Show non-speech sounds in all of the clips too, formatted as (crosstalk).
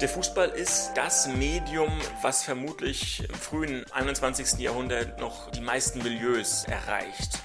Der Fußball ist das Medium, was vermutlich im frühen 21. Jahrhundert noch die meisten Milieus erreicht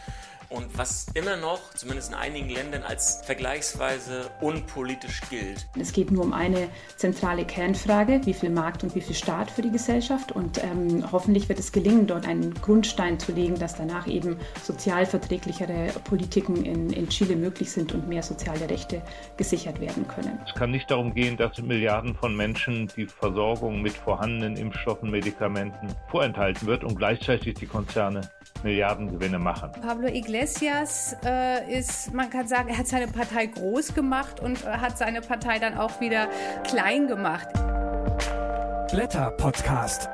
und was immer noch, zumindest in einigen Ländern, als vergleichsweise unpolitisch gilt. Es geht nur um eine zentrale Kernfrage, wie viel Markt und wie viel Staat für die Gesellschaft und ähm, hoffentlich wird es gelingen, dort einen Grundstein zu legen, dass danach eben sozialverträglichere Politiken in, in Chile möglich sind und mehr soziale Rechte gesichert werden können. Es kann nicht darum gehen, dass Milliarden von Menschen die Versorgung mit vorhandenen Impfstoffen, Medikamenten vorenthalten wird und gleichzeitig die Konzerne Milliardengewinne machen. Pablo Iglesias äh, ist, man kann sagen, er hat seine Partei groß gemacht und äh, hat seine Partei dann auch wieder klein gemacht. Blätter Podcast.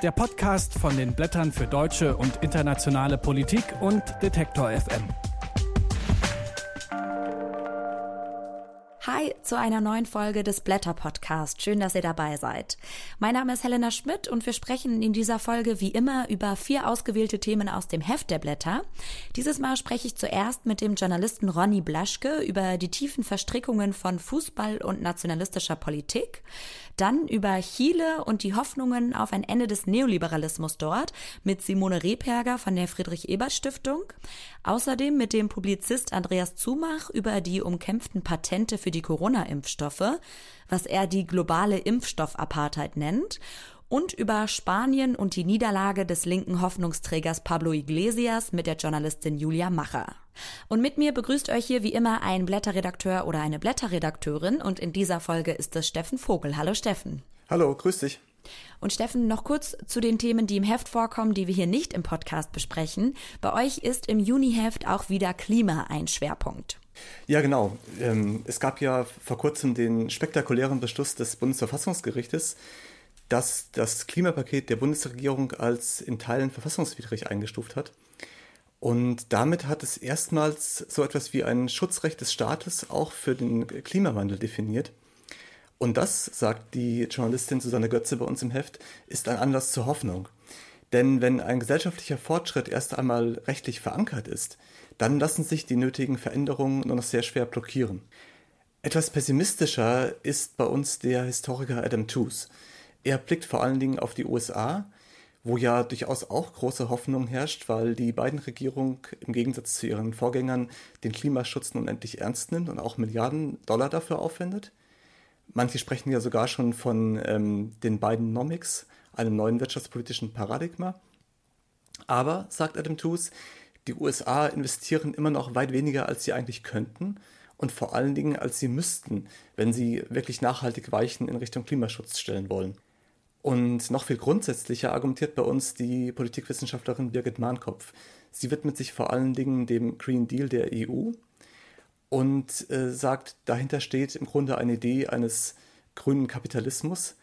Der Podcast von den Blättern für deutsche und internationale Politik und Detektor FM. Hi zu einer neuen Folge des Blätter Podcast. Schön, dass ihr dabei seid. Mein Name ist Helena Schmidt und wir sprechen in dieser Folge wie immer über vier ausgewählte Themen aus dem Heft der Blätter. Dieses Mal spreche ich zuerst mit dem Journalisten Ronny Blaschke über die tiefen Verstrickungen von Fußball und nationalistischer Politik. Dann über Chile und die Hoffnungen auf ein Ende des Neoliberalismus dort mit Simone Rehperger von der Friedrich-Ebert-Stiftung. Außerdem mit dem Publizist Andreas Zumach über die umkämpften Patente für die Corona-Impfstoffe, was er die globale Impfstoffapartheid nennt und über Spanien und die Niederlage des linken Hoffnungsträgers Pablo Iglesias mit der Journalistin Julia Macher. Und mit mir begrüßt euch hier wie immer ein Blätterredakteur oder eine Blätterredakteurin und in dieser Folge ist es Steffen Vogel. Hallo Steffen. Hallo, grüß dich. Und Steffen, noch kurz zu den Themen, die im Heft vorkommen, die wir hier nicht im Podcast besprechen. Bei euch ist im Juniheft auch wieder Klima ein Schwerpunkt. Ja, genau. Ähm, es gab ja vor kurzem den spektakulären Beschluss des Bundesverfassungsgerichtes, das das Klimapaket der Bundesregierung als in Teilen verfassungswidrig eingestuft hat. Und damit hat es erstmals so etwas wie ein Schutzrecht des Staates auch für den Klimawandel definiert. Und das, sagt die Journalistin Susanne Götze bei uns im Heft, ist ein Anlass zur Hoffnung. Denn wenn ein gesellschaftlicher Fortschritt erst einmal rechtlich verankert ist, dann lassen sich die nötigen Veränderungen nur noch sehr schwer blockieren. Etwas pessimistischer ist bei uns der Historiker Adam Tooze. Er blickt vor allen Dingen auf die USA, wo ja durchaus auch große Hoffnung herrscht, weil die beiden Regierung im Gegensatz zu ihren Vorgängern den Klimaschutz nun endlich ernst nimmt und auch Milliarden Dollar dafür aufwendet. Manche sprechen ja sogar schon von ähm, den beiden Nomics, einem neuen wirtschaftspolitischen Paradigma. Aber, sagt Adam Tooze, die USA investieren immer noch weit weniger, als sie eigentlich könnten und vor allen Dingen, als sie müssten, wenn sie wirklich nachhaltig Weichen in Richtung Klimaschutz stellen wollen. Und noch viel grundsätzlicher argumentiert bei uns die Politikwissenschaftlerin Birgit Mahnkopf. Sie widmet sich vor allen Dingen dem Green Deal der EU und äh, sagt, dahinter steht im Grunde eine Idee eines grünen Kapitalismus.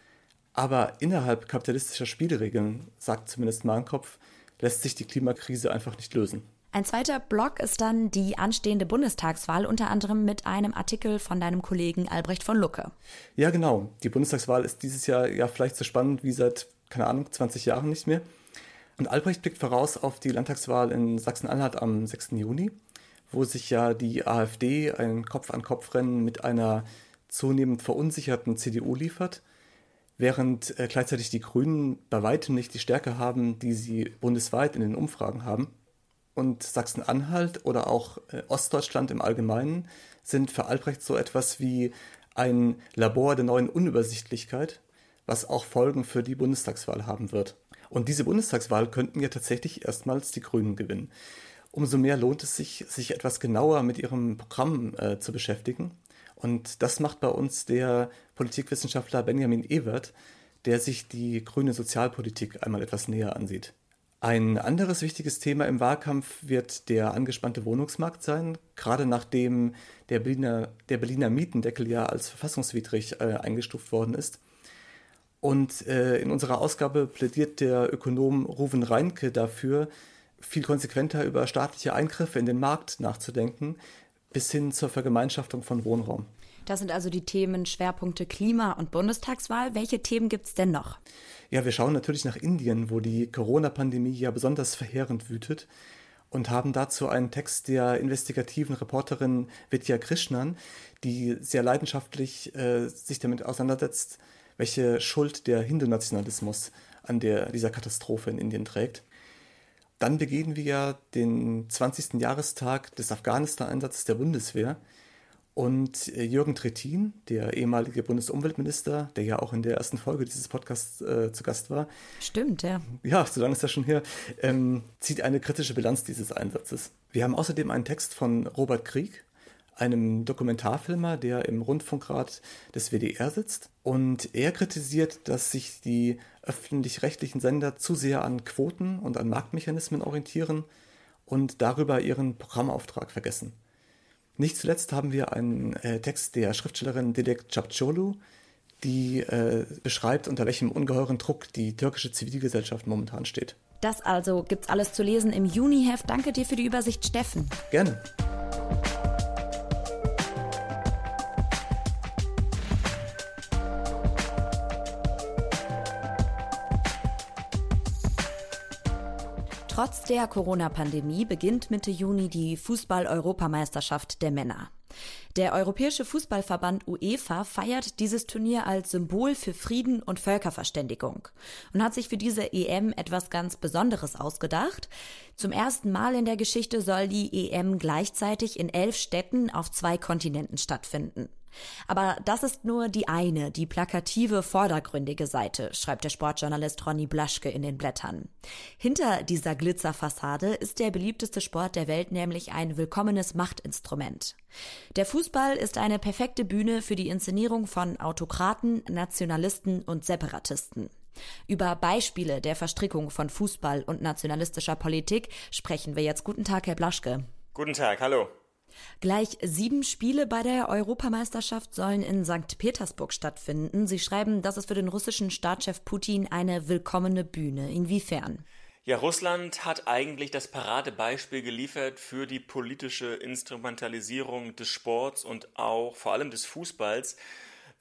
Aber innerhalb kapitalistischer Spielregeln, sagt zumindest Mahnkopf, lässt sich die Klimakrise einfach nicht lösen. Ein zweiter Block ist dann die anstehende Bundestagswahl, unter anderem mit einem Artikel von deinem Kollegen Albrecht von Lucke. Ja, genau. Die Bundestagswahl ist dieses Jahr ja vielleicht so spannend wie seit, keine Ahnung, 20 Jahren nicht mehr. Und Albrecht blickt voraus auf die Landtagswahl in Sachsen-Anhalt am 6. Juni, wo sich ja die AfD ein Kopf-an-Kopf-Rennen mit einer zunehmend verunsicherten CDU liefert, während äh, gleichzeitig die Grünen bei weitem nicht die Stärke haben, die sie bundesweit in den Umfragen haben und Sachsen-Anhalt oder auch äh, Ostdeutschland im Allgemeinen sind für Albrecht so etwas wie ein Labor der neuen Unübersichtlichkeit, was auch Folgen für die Bundestagswahl haben wird. Und diese Bundestagswahl könnten ja tatsächlich erstmals die Grünen gewinnen. Umso mehr lohnt es sich, sich etwas genauer mit ihrem Programm äh, zu beschäftigen. Und das macht bei uns der Politikwissenschaftler Benjamin Ewert, der sich die grüne Sozialpolitik einmal etwas näher ansieht. Ein anderes wichtiges Thema im Wahlkampf wird der angespannte Wohnungsmarkt sein, gerade nachdem der Berliner, der Berliner Mietendeckel ja als verfassungswidrig äh, eingestuft worden ist. Und äh, in unserer Ausgabe plädiert der Ökonom Ruven Reinke dafür, viel konsequenter über staatliche Eingriffe in den Markt nachzudenken, bis hin zur Vergemeinschaftung von Wohnraum. Das sind also die Themen Schwerpunkte Klima und Bundestagswahl. Welche Themen gibt es denn noch? Ja, wir schauen natürlich nach Indien, wo die Corona-Pandemie ja besonders verheerend wütet. und haben dazu einen Text der investigativen Reporterin Vidya Krishnan, die sehr leidenschaftlich äh, sich damit auseinandersetzt, welche Schuld der Hindu-Nationalismus an der, dieser Katastrophe in Indien trägt. Dann begehen wir den 20. Jahrestag des Afghanistan-Einsatzes der Bundeswehr. Und äh, Jürgen Trittin, der ehemalige Bundesumweltminister, der ja auch in der ersten Folge dieses Podcasts äh, zu Gast war. Stimmt, ja. Ja, so lange ist das schon her. Ähm, zieht eine kritische Bilanz dieses Einsatzes. Wir haben außerdem einen Text von Robert Krieg, einem Dokumentarfilmer, der im Rundfunkrat des WDR sitzt. Und er kritisiert, dass sich die öffentlich-rechtlichen Sender zu sehr an Quoten und an Marktmechanismen orientieren und darüber ihren Programmauftrag vergessen. Nicht zuletzt haben wir einen äh, Text der Schriftstellerin Dilek Çapçolu, die äh, beschreibt, unter welchem ungeheuren Druck die türkische Zivilgesellschaft momentan steht. Das also gibt's alles zu lesen im Juniheft. Danke dir für die Übersicht, Steffen. Gerne. Trotz der Corona-Pandemie beginnt Mitte Juni die Fußball-Europameisterschaft der Männer. Der Europäische Fußballverband UEFA feiert dieses Turnier als Symbol für Frieden und Völkerverständigung und hat sich für diese EM etwas ganz Besonderes ausgedacht. Zum ersten Mal in der Geschichte soll die EM gleichzeitig in elf Städten auf zwei Kontinenten stattfinden. Aber das ist nur die eine, die plakative, vordergründige Seite, schreibt der Sportjournalist Ronny Blaschke in den Blättern. Hinter dieser Glitzerfassade ist der beliebteste Sport der Welt nämlich ein willkommenes Machtinstrument. Der Fußball ist eine perfekte Bühne für die Inszenierung von Autokraten, Nationalisten und Separatisten. Über Beispiele der Verstrickung von Fußball und nationalistischer Politik sprechen wir jetzt. Guten Tag, Herr Blaschke. Guten Tag, hallo. Gleich sieben Spiele bei der Europameisterschaft sollen in St. Petersburg stattfinden. Sie schreiben, das ist für den russischen Staatschef Putin eine willkommene Bühne. Inwiefern? Ja, Russland hat eigentlich das Paradebeispiel geliefert für die politische Instrumentalisierung des Sports und auch vor allem des Fußballs.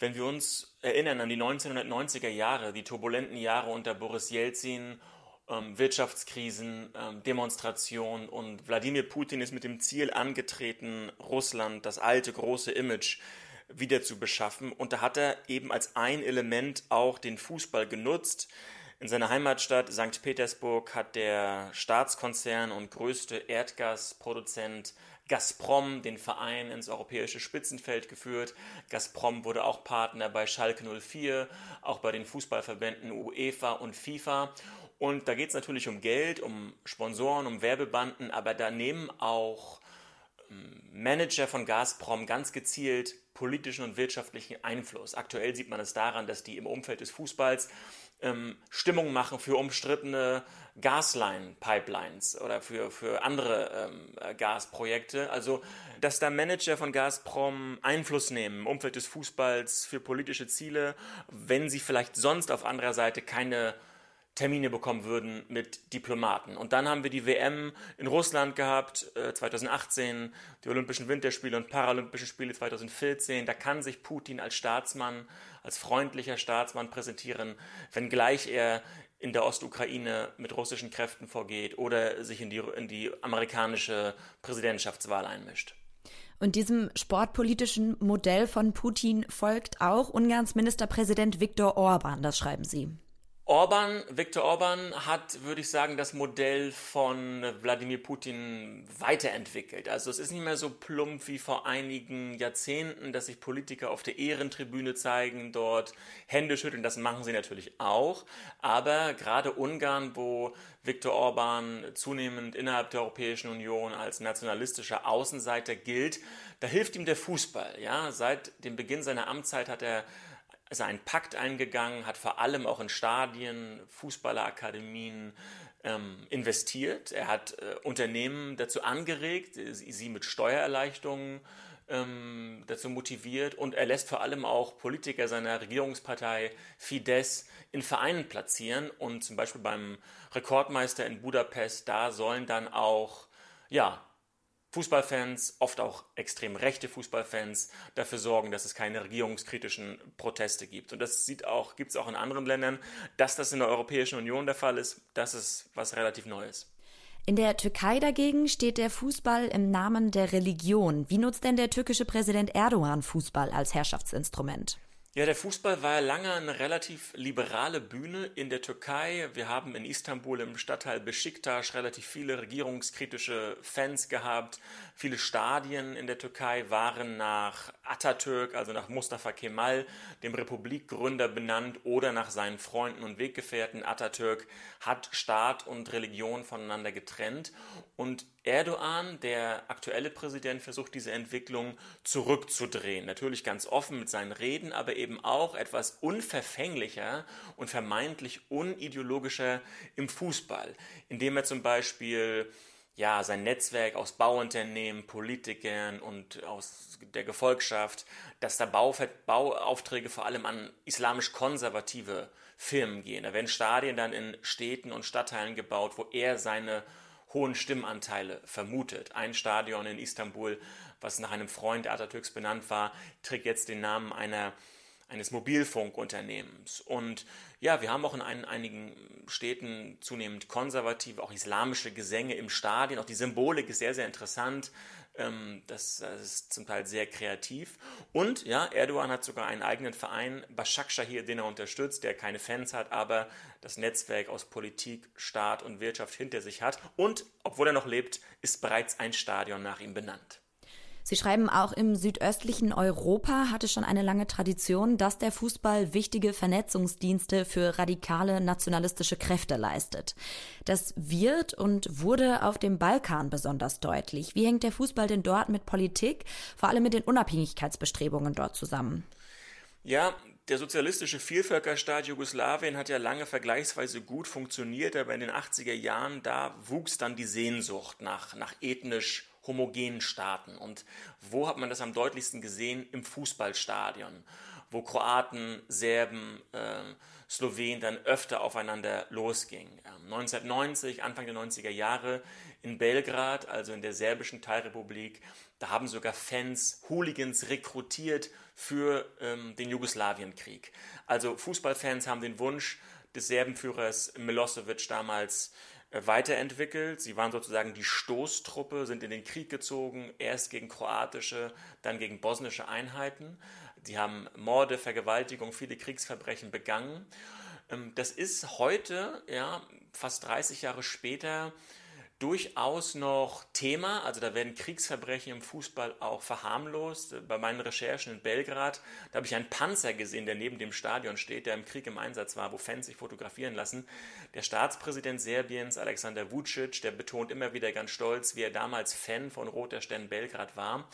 Wenn wir uns erinnern an die 1990er Jahre, die turbulenten Jahre unter Boris Jelzin Wirtschaftskrisen, ähm, Demonstrationen und Wladimir Putin ist mit dem Ziel angetreten, Russland, das alte große Image wieder zu beschaffen. Und da hat er eben als ein Element auch den Fußball genutzt. In seiner Heimatstadt St. Petersburg hat der Staatskonzern und größte Erdgasproduzent Gazprom den Verein ins europäische Spitzenfeld geführt. Gazprom wurde auch Partner bei Schalke 04, auch bei den Fußballverbänden UEFA und FIFA. Und da geht es natürlich um Geld, um Sponsoren, um Werbebanden, aber da nehmen auch ähm, Manager von Gazprom ganz gezielt politischen und wirtschaftlichen Einfluss. Aktuell sieht man es daran, dass die im Umfeld des Fußballs ähm, Stimmung machen für umstrittene Gasline-Pipelines oder für, für andere ähm, Gasprojekte. Also, dass da Manager von Gazprom Einfluss nehmen im Umfeld des Fußballs für politische Ziele, wenn sie vielleicht sonst auf anderer Seite keine Termine bekommen würden mit Diplomaten. Und dann haben wir die WM in Russland gehabt, äh, 2018, die Olympischen Winterspiele und Paralympischen Spiele 2014. Da kann sich Putin als Staatsmann, als freundlicher Staatsmann präsentieren, wenngleich er in der Ostukraine mit russischen Kräften vorgeht oder sich in die, in die amerikanische Präsidentschaftswahl einmischt. Und diesem sportpolitischen Modell von Putin folgt auch Ungarns Ministerpräsident Viktor Orban, das schreiben Sie. Orban, Viktor Orban hat, würde ich sagen, das Modell von Wladimir Putin weiterentwickelt. Also es ist nicht mehr so plump wie vor einigen Jahrzehnten, dass sich Politiker auf der Ehrentribüne zeigen, dort Hände schütteln. Das machen sie natürlich auch. Aber gerade Ungarn, wo Viktor Orban zunehmend innerhalb der Europäischen Union als nationalistischer Außenseiter gilt, da hilft ihm der Fußball. Ja, seit dem Beginn seiner Amtszeit hat er ist einen Pakt eingegangen, hat vor allem auch in Stadien, Fußballerakademien ähm, investiert. Er hat äh, Unternehmen dazu angeregt, sie, sie mit Steuererleichterungen ähm, dazu motiviert und er lässt vor allem auch Politiker seiner Regierungspartei Fidesz in Vereinen platzieren und zum Beispiel beim Rekordmeister in Budapest, da sollen dann auch ja, Fußballfans, oft auch extrem rechte Fußballfans, dafür sorgen, dass es keine regierungskritischen Proteste gibt. Und das auch, gibt es auch in anderen Ländern. Dass das in der Europäischen Union der Fall ist, das ist was relativ Neues. In der Türkei dagegen steht der Fußball im Namen der Religion. Wie nutzt denn der türkische Präsident Erdogan Fußball als Herrschaftsinstrument? Ja, der Fußball war lange eine relativ liberale Bühne in der Türkei. Wir haben in Istanbul im Stadtteil Besiktas relativ viele regierungskritische Fans gehabt. Viele Stadien in der Türkei waren nach Atatürk, also nach Mustafa Kemal, dem Republikgründer benannt oder nach seinen Freunden und Weggefährten. Atatürk hat Staat und Religion voneinander getrennt und Erdogan, der aktuelle Präsident, versucht diese Entwicklung zurückzudrehen. Natürlich ganz offen mit seinen Reden, aber eben auch etwas unverfänglicher und vermeintlich unideologischer im Fußball, indem er zum Beispiel ja, sein Netzwerk aus Bauunternehmen, Politikern und aus der Gefolgschaft, dass da Bau, Bauaufträge vor allem an islamisch-konservative Firmen gehen. Da werden Stadien dann in Städten und Stadtteilen gebaut, wo er seine hohen Stimmanteile vermutet. Ein Stadion in Istanbul, was nach einem Freund Atatürks benannt war, trägt jetzt den Namen einer eines Mobilfunkunternehmens. Und ja, wir haben auch in ein, einigen Städten zunehmend konservative, auch islamische Gesänge im Stadion. Auch die Symbolik ist sehr, sehr interessant. Ähm, das, das, ist zum Teil sehr kreativ. Und ja, Erdogan hat sogar einen eigenen Verein, Başakşehir, den er unterstützt, der keine Fans hat, aber das Netzwerk aus Politik, Staat und Wirtschaft hinter sich hat. Und obwohl er noch lebt, ist bereits ein Stadion nach ihm benannt. Sie schreiben auch im südöstlichen Europa hatte schon eine lange Tradition, dass der Fußball wichtige Vernetzungsdienste für radikale nationalistische Kräfte leistet. Das wird und wurde auf dem Balkan besonders deutlich. Wie hängt der Fußball denn dort mit Politik, vor allem mit den Unabhängigkeitsbestrebungen dort zusammen? Ja, der sozialistische Vielvölkerstaat Jugoslawien hat ja lange vergleichsweise gut funktioniert, aber in den 80er Jahren, da wuchs dann die Sehnsucht nach, nach ethnisch homogenen Staaten. Und wo hat man das am deutlichsten gesehen? Im Fußballstadion, wo Kroaten, Serben, äh, Slowenen dann öfter aufeinander losgingen. Ähm, 1990, Anfang der 90er Jahre in Belgrad, also in der serbischen Teilrepublik, da haben sogar Fans Hooligans rekrutiert für ähm, den Jugoslawienkrieg. Also Fußballfans haben den Wunsch des Serbenführers Milosevic damals weiterentwickelt. Sie waren sozusagen die Stoßtruppe, sind in den Krieg gezogen, erst gegen kroatische, dann gegen bosnische Einheiten. Sie haben Morde, Vergewaltigung, viele Kriegsverbrechen begangen. Ähm, das ist heute, ja, fast 30 Jahre später, durchaus noch Thema. Also da werden Kriegsverbrechen im Fußball auch verharmlost. Bei meinen Recherchen in Belgrad, da habe ich einen Panzer gesehen, der neben dem Stadion steht, der im Krieg im Einsatz war, wo Fans sich fotografieren lassen. Der Staatspräsident Serbiens, Alexander Vucic, der betont immer wieder ganz stolz, wie er damals Fan von Roter Stern Belgrad war.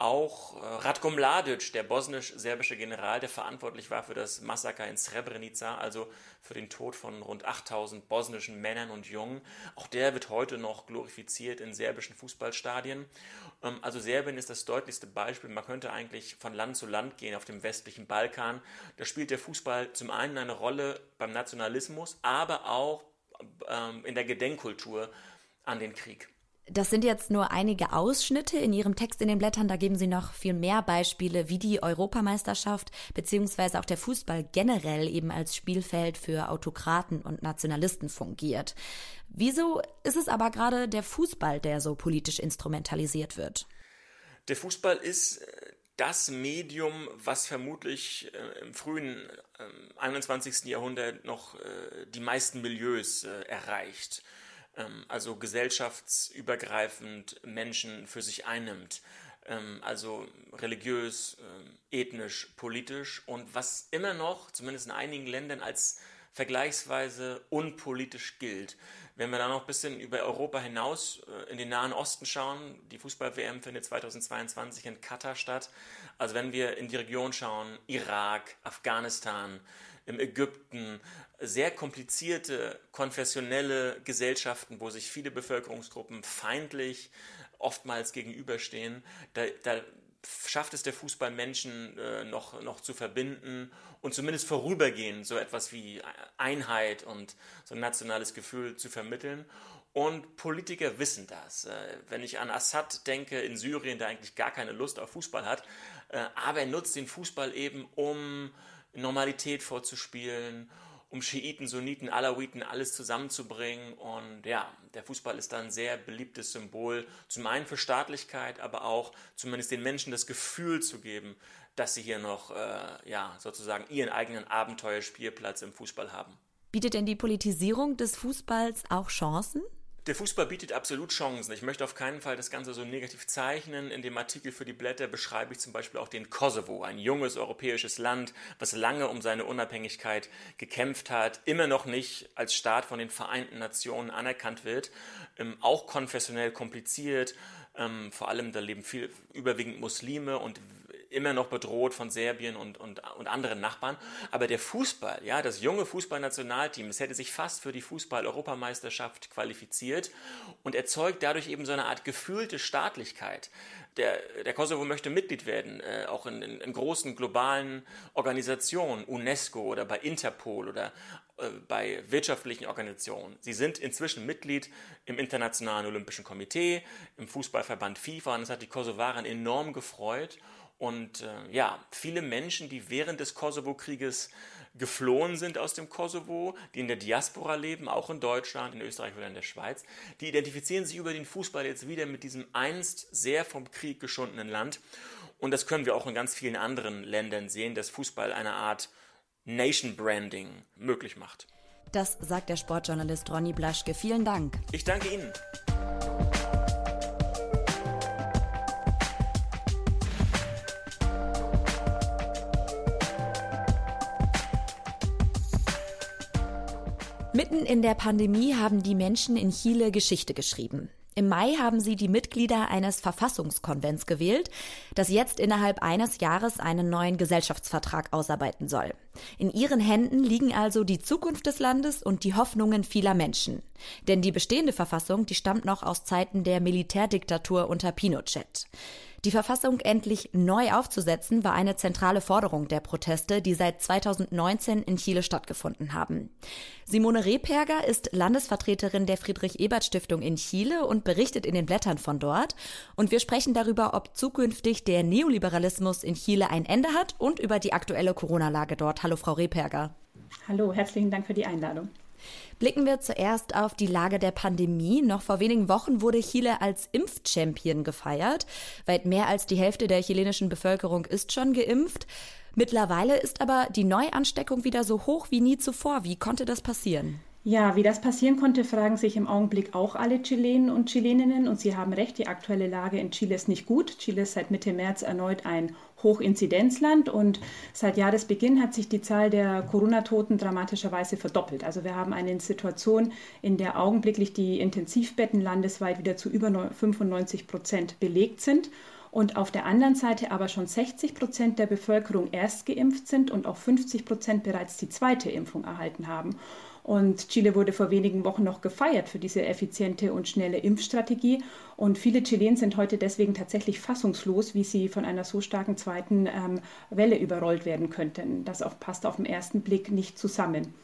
Auch äh, Ratko Mladic, der bosnisch-serbische General, der verantwortlich war für das Massaker in Srebrenica, also für den Tod von rund 8000 bosnischen Männern und Jungen, auch der wird heute noch glorifiziert in serbischen Fußballstadien. Ähm, also Serbien ist das deutlichste Beispiel. Man könnte eigentlich von Land zu Land gehen auf dem westlichen Balkan. Da spielt der Fußball zum einen eine Rolle beim Nationalismus, aber auch ähm, in der Gedenkkultur an den Krieg. Das sind jetzt nur einige Ausschnitte in Ihrem Text in den Blättern. Da geben Sie noch viel mehr Beispiele, wie die Europameisterschaft beziehungsweise auch der Fußball generell eben als Spielfeld für Autokraten und Nationalisten fungiert. Wieso ist es aber gerade der Fußball, der so politisch instrumentalisiert wird? Der Fußball ist äh, das Medium, was vermutlich äh, im frühen äh, 21. Jahrhundert noch äh, die meisten Milieus erreicht. Ähm, also gesellschaftsübergreifend Menschen für sich einnimmt, ähm, also religiös, ähm, ethnisch, politisch und was immer noch, zumindest in einigen Ländern, als vergleichsweise unpolitisch gilt. Wenn wir dann noch ein bisschen über Europa hinaus äh, in den Nahen Osten schauen, die Fußball-WM findet 2022 in Katar statt. Also wenn wir in die Region schauen, Irak, Afghanistan, im Ägypten, sehr komplizierte konfessionelle Gesellschaften, wo sich viele Bevölkerungsgruppen feindlich oftmals gegenüberstehen, da, da schafft es der Fußball Menschen äh, noch, noch zu verbinden und zumindest vorübergehend so etwas wie Einheit und so ein nationales Gefühl zu vermitteln. Und Politiker wissen das. Äh, wenn ich an Assad denke in Syrien, der eigentlich gar keine Lust auf Fußball hat, äh, aber er nutzt den Fußball eben, um Normalität vorzuspielen, um Schiiten, Sunniten, Alawiten, alles zusammenzubringen. Und ja, der Fußball ist dann ein sehr beliebtes Symbol, zum einen für Staatlichkeit, aber auch zumindest den Menschen das Gefühl zu geben, dass sie hier noch äh, ja, sozusagen ihren eigenen Abenteuerspielplatz im Fußball haben. Bietet denn die Politisierung des Fußballs auch Chancen? Der Fußball bietet absolut Chancen. Ich möchte auf keinen Fall das Ganze so negativ zeichnen. In dem Artikel für die Blätter beschreibe ich zum Beispiel auch den Kosovo, ein junges europäisches Land, was lange um seine Unabhängigkeit gekämpft hat, immer noch nicht als Staat von den Vereinten Nationen anerkannt wird, ähm, auch konfessionell kompliziert. Ähm, vor allem da leben viel überwiegend Muslime und immer noch bedroht von Serbien und, und, und anderen Nachbarn. Aber der Fußball, ja, das junge Fußballnationalteam, es hätte sich fast für die Fußball-Europameisterschaft qualifiziert und erzeugt dadurch eben so eine Art gefühlte Staatlichkeit. Der, der Kosovo möchte Mitglied werden, äh, auch in, in, in großen globalen Organisationen, UNESCO oder bei Interpol oder äh, bei wirtschaftlichen Organisationen. Sie sind inzwischen Mitglied im Internationalen Olympischen Komitee, im Fußballverband FIFA und das hat die Kosovaren enorm gefreut. Und äh, ja, viele Menschen, die während des Kosovo-Krieges geflohen sind aus dem Kosovo, die in der Diaspora leben, auch in Deutschland, in Österreich oder in der Schweiz, die identifizieren sich über den Fußball jetzt wieder mit diesem einst sehr vom Krieg geschundenen Land. Und das können wir auch in ganz vielen anderen Ländern sehen, dass Fußball eine Art Nation Branding möglich macht. Das sagt der Sportjournalist Ronny Blaschke. Vielen Dank. Ich danke Ihnen. Mitten in der Pandemie haben die Menschen in Chile Geschichte geschrieben. Im Mai haben sie die Mitglieder eines Verfassungskonvents gewählt, das jetzt innerhalb eines Jahres einen neuen Gesellschaftsvertrag ausarbeiten soll. In ihren Händen liegen also die Zukunft des Landes und die Hoffnungen vieler Menschen. Denn die bestehende Verfassung, die stammt noch aus Zeiten der Militärdiktatur unter Pinochet. Die Verfassung endlich neu aufzusetzen, war eine zentrale Forderung der Proteste, die seit 2019 in Chile stattgefunden haben. Simone Rehperger ist Landesvertreterin der Friedrich-Ebert-Stiftung in Chile und berichtet in den Blättern von dort. Und wir sprechen darüber, ob zukünftig der Neoliberalismus in Chile ein Ende hat und über die aktuelle Corona-Lage dort. Hallo, Frau Rehperger. Hallo, herzlichen Dank für die Einladung. Blicken wir zuerst auf die Lage der Pandemie. Noch vor wenigen Wochen wurde Chile als Impfchampion gefeiert. Weit mehr als die Hälfte der chilenischen Bevölkerung ist schon geimpft. Mittlerweile ist aber die Neuansteckung wieder so hoch wie nie zuvor. Wie konnte das passieren? Ja, wie das passieren konnte, fragen sich im Augenblick auch alle Chilenen und Chileninnen. Und Sie haben recht, die aktuelle Lage in Chile ist nicht gut. Chile ist seit Mitte März erneut ein Hochinzidenzland und seit Jahresbeginn hat sich die Zahl der Corona-Toten dramatischerweise verdoppelt. Also wir haben eine Situation, in der augenblicklich die Intensivbetten landesweit wieder zu über 95 Prozent belegt sind und auf der anderen Seite aber schon 60 Prozent der Bevölkerung erst geimpft sind und auch 50 Prozent bereits die zweite Impfung erhalten haben. Und Chile wurde vor wenigen Wochen noch gefeiert für diese effiziente und schnelle Impfstrategie. Und viele Chilenen sind heute deswegen tatsächlich fassungslos, wie sie von einer so starken zweiten ähm, Welle überrollt werden könnten. Das auch passt auf den ersten Blick nicht zusammen.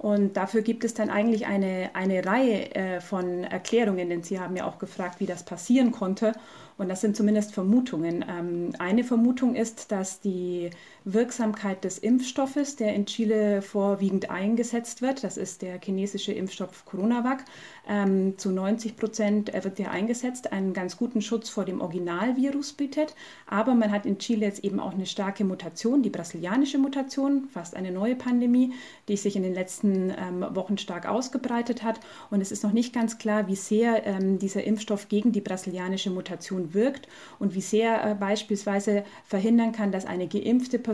Und dafür gibt es dann eigentlich eine, eine Reihe äh, von Erklärungen, denn Sie haben ja auch gefragt, wie das passieren konnte. Und das sind zumindest Vermutungen. Ähm, eine Vermutung ist, dass die Wirksamkeit des Impfstoffes, der in Chile vorwiegend eingesetzt wird, das ist der chinesische Impfstoff Coronavac, ähm, zu 90 Prozent wird der eingesetzt, einen ganz guten Schutz vor dem Originalvirus bietet. Aber man hat in Chile jetzt eben auch eine starke Mutation, die brasilianische Mutation, fast eine neue Pandemie, die sich in den letzten ähm, Wochen stark ausgebreitet hat. Und es ist noch nicht ganz klar, wie sehr dieser Impfstoff gegen die brasilianische Mutation wirkt und wie sehr er beispielsweise verhindern kann, dass eine geimpfte Person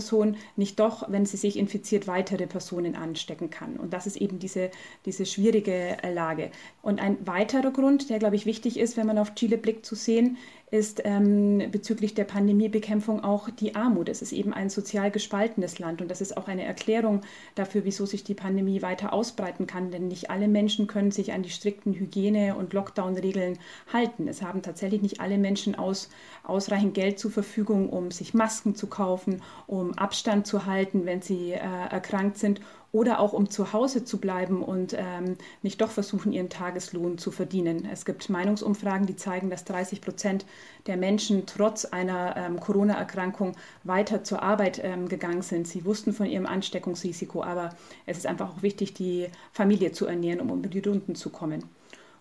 nicht doch, wenn sie sich infiziert, weitere Personen anstecken kann. Und das ist eben diese, diese schwierige Lage. Und ein weiterer Grund, der, glaube ich, wichtig ist, wenn man auf Chile blickt, zu sehen, ist ähm, bezüglich der Pandemiebekämpfung auch die Armut. Es ist eben ein sozial gespaltenes Land und das ist auch eine Erklärung dafür, wieso sich die Pandemie weiter ausbreiten kann. Denn nicht alle Menschen können sich an die strikten Hygiene- und Lockdown-Regeln halten. Es haben tatsächlich nicht alle Menschen aus, ausreichend Geld zur Verfügung, um sich Masken zu kaufen, um Abstand zu halten, wenn sie äh, erkrankt sind oder auch um zu Hause zu bleiben und ähm, nicht doch versuchen, ihren Tageslohn zu verdienen. Es gibt Meinungsumfragen, die zeigen, dass 30 Prozent der Menschen trotz einer ähm, Corona-Erkrankung weiter zur Arbeit ähm, gegangen sind. Sie wussten von ihrem Ansteckungsrisiko, aber es ist einfach auch wichtig, die Familie zu ernähren, um über die Runden zu kommen.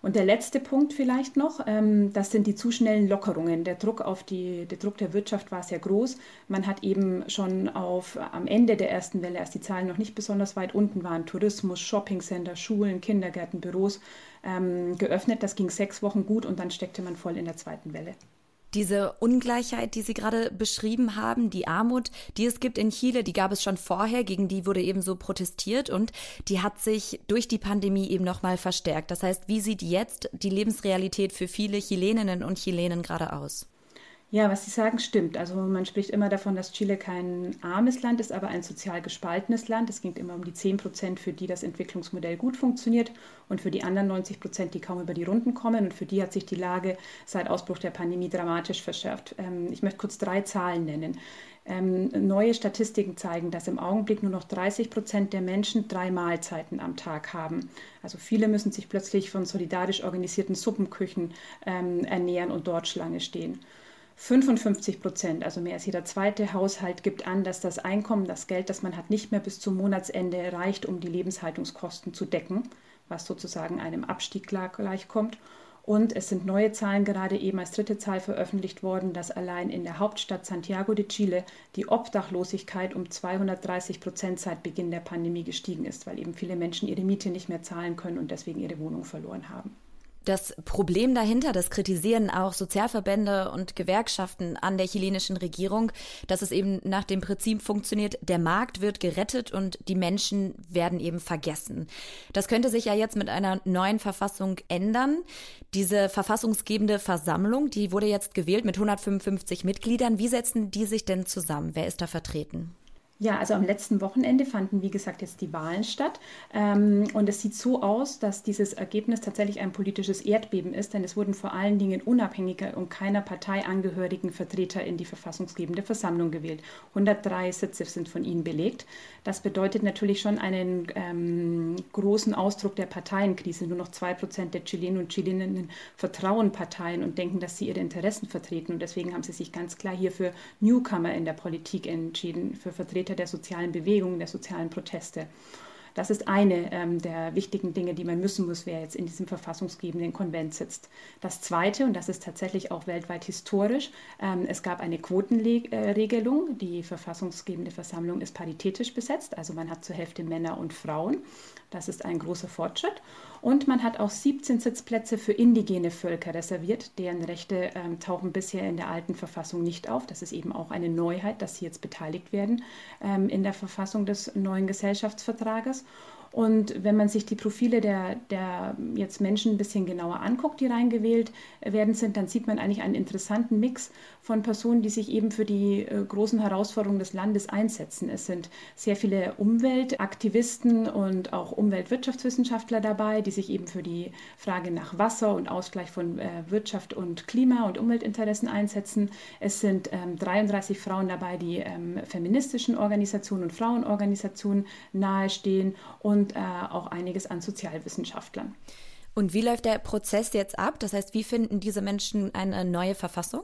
Und der letzte Punkt vielleicht noch, ähm, das sind die zu schnellen Lockerungen. Der Druck auf die, der Druck der Wirtschaft war sehr groß. Man hat eben schon auf, am Ende der ersten Welle, als die Zahlen noch nicht besonders weit unten waren, Tourismus, Shoppingcenter, Schulen, Kindergärten, Büros ähm, geöffnet. Das ging sechs Wochen gut und dann steckte man voll in der zweiten Welle. Diese Ungleichheit, die Sie gerade beschrieben haben, die Armut, die es gibt in Chile, die gab es schon vorher, gegen die wurde eben so protestiert und die hat sich durch die Pandemie eben nochmal verstärkt. Das heißt, wie sieht jetzt die Lebensrealität für viele Chileninnen und Chilenen gerade aus? Ja, was Sie sagen, stimmt. Also man spricht immer davon, dass Chile kein armes Land ist, aber ein sozial gespaltenes Land. Es ging immer um die 10 Prozent, für die das Entwicklungsmodell gut funktioniert und für die anderen 90 Prozent, die kaum über die Runden kommen. Und für die hat sich die Lage seit Ausbruch der Pandemie dramatisch verschärft. Ähm, ich möchte kurz drei Zahlen nennen. Ähm, neue Statistiken zeigen, dass im Augenblick nur noch 30 Prozent der Menschen drei Mahlzeiten am Tag haben. Also viele müssen sich plötzlich von solidarisch organisierten Suppenküchen ähm, ernähren und dort Schlange stehen. 55 Prozent, also mehr als jeder zweite Haushalt, gibt an, dass das Einkommen, das Geld, das man hat, nicht mehr bis zum Monatsende reicht, um die Lebenshaltungskosten zu decken, was sozusagen einem Abstieg gleichkommt. Und es sind neue Zahlen gerade eben als dritte Zahl veröffentlicht worden, dass allein in der Hauptstadt Santiago de Chile die Obdachlosigkeit um 230 Prozent seit Beginn der Pandemie gestiegen ist, weil eben viele Menschen ihre Miete nicht mehr zahlen können und deswegen ihre Wohnung verloren haben. Das Problem dahinter, das kritisieren auch Sozialverbände und Gewerkschaften an der chilenischen Regierung, dass es eben nach dem Prinzip funktioniert, der Markt wird gerettet und die Menschen werden eben vergessen. Das könnte sich ja jetzt mit einer neuen Verfassung ändern. Diese verfassungsgebende Versammlung, die wurde jetzt gewählt mit 155 Mitgliedern. Wie setzen die sich denn zusammen? Wer ist da vertreten? Ja, also am letzten Wochenende fanden, wie gesagt, jetzt die Wahlen statt. Ähm, und es sieht so aus, dass dieses Ergebnis tatsächlich ein politisches Erdbeben ist, denn es wurden vor allen Dingen unabhängige und keiner Partei angehörigen Vertreter in die verfassungsgebende Versammlung gewählt. 103 Sitze sind von ihnen belegt. Das bedeutet natürlich schon einen ähm, großen Ausdruck der Parteienkrise. Nur noch zwei Prozent der Chilenen und Chileninnen vertrauen Parteien und denken, dass sie ihre Interessen vertreten. Und deswegen haben sie sich ganz klar hier für Newcomer in der Politik entschieden, für Vertreter Vertreter der sozialen Bewegungen, der sozialen Proteste. Das ist eine ähm, der wichtigen Dinge, die man müssen muss, wer jetzt in diesem verfassungsgebenden Konvent sitzt. Das Zweite, und das ist tatsächlich auch weltweit historisch, ähm, es gab eine Quotenregelung. Die verfassungsgebende Versammlung ist paritätisch besetzt, also man hat zur Hälfte Männer und Frauen. Das ist ein großer Fortschritt. Und man hat auch 17 Sitzplätze für indigene Völker reserviert. Deren Rechte ähm, tauchen bisher in der alten Verfassung nicht auf. Das ist eben auch eine Neuheit, dass sie jetzt beteiligt werden ähm, in der Verfassung des neuen Gesellschaftsvertrages. Und wenn man sich die Profile der, der jetzt Menschen ein bisschen genauer anguckt, die reingewählt werden sind, dann sieht man eigentlich einen interessanten Mix von Personen, die sich eben für die äh, großen Herausforderungen des Landes einsetzen. Es sind sehr viele Umweltaktivisten und auch Umweltwirtschaftswissenschaftler dabei, die sich eben für die Frage nach Wasser und Ausgleich von äh, Wirtschaft und Klima und Umweltinteressen einsetzen. Es sind ähm, 33 Frauen dabei, die ähm, feministischen Organisationen und Frauenorganisationen nahestehen und und äh, auch einiges an Sozialwissenschaftlern. Und wie läuft der Prozess jetzt ab? Das heißt, wie finden diese Menschen eine neue Verfassung?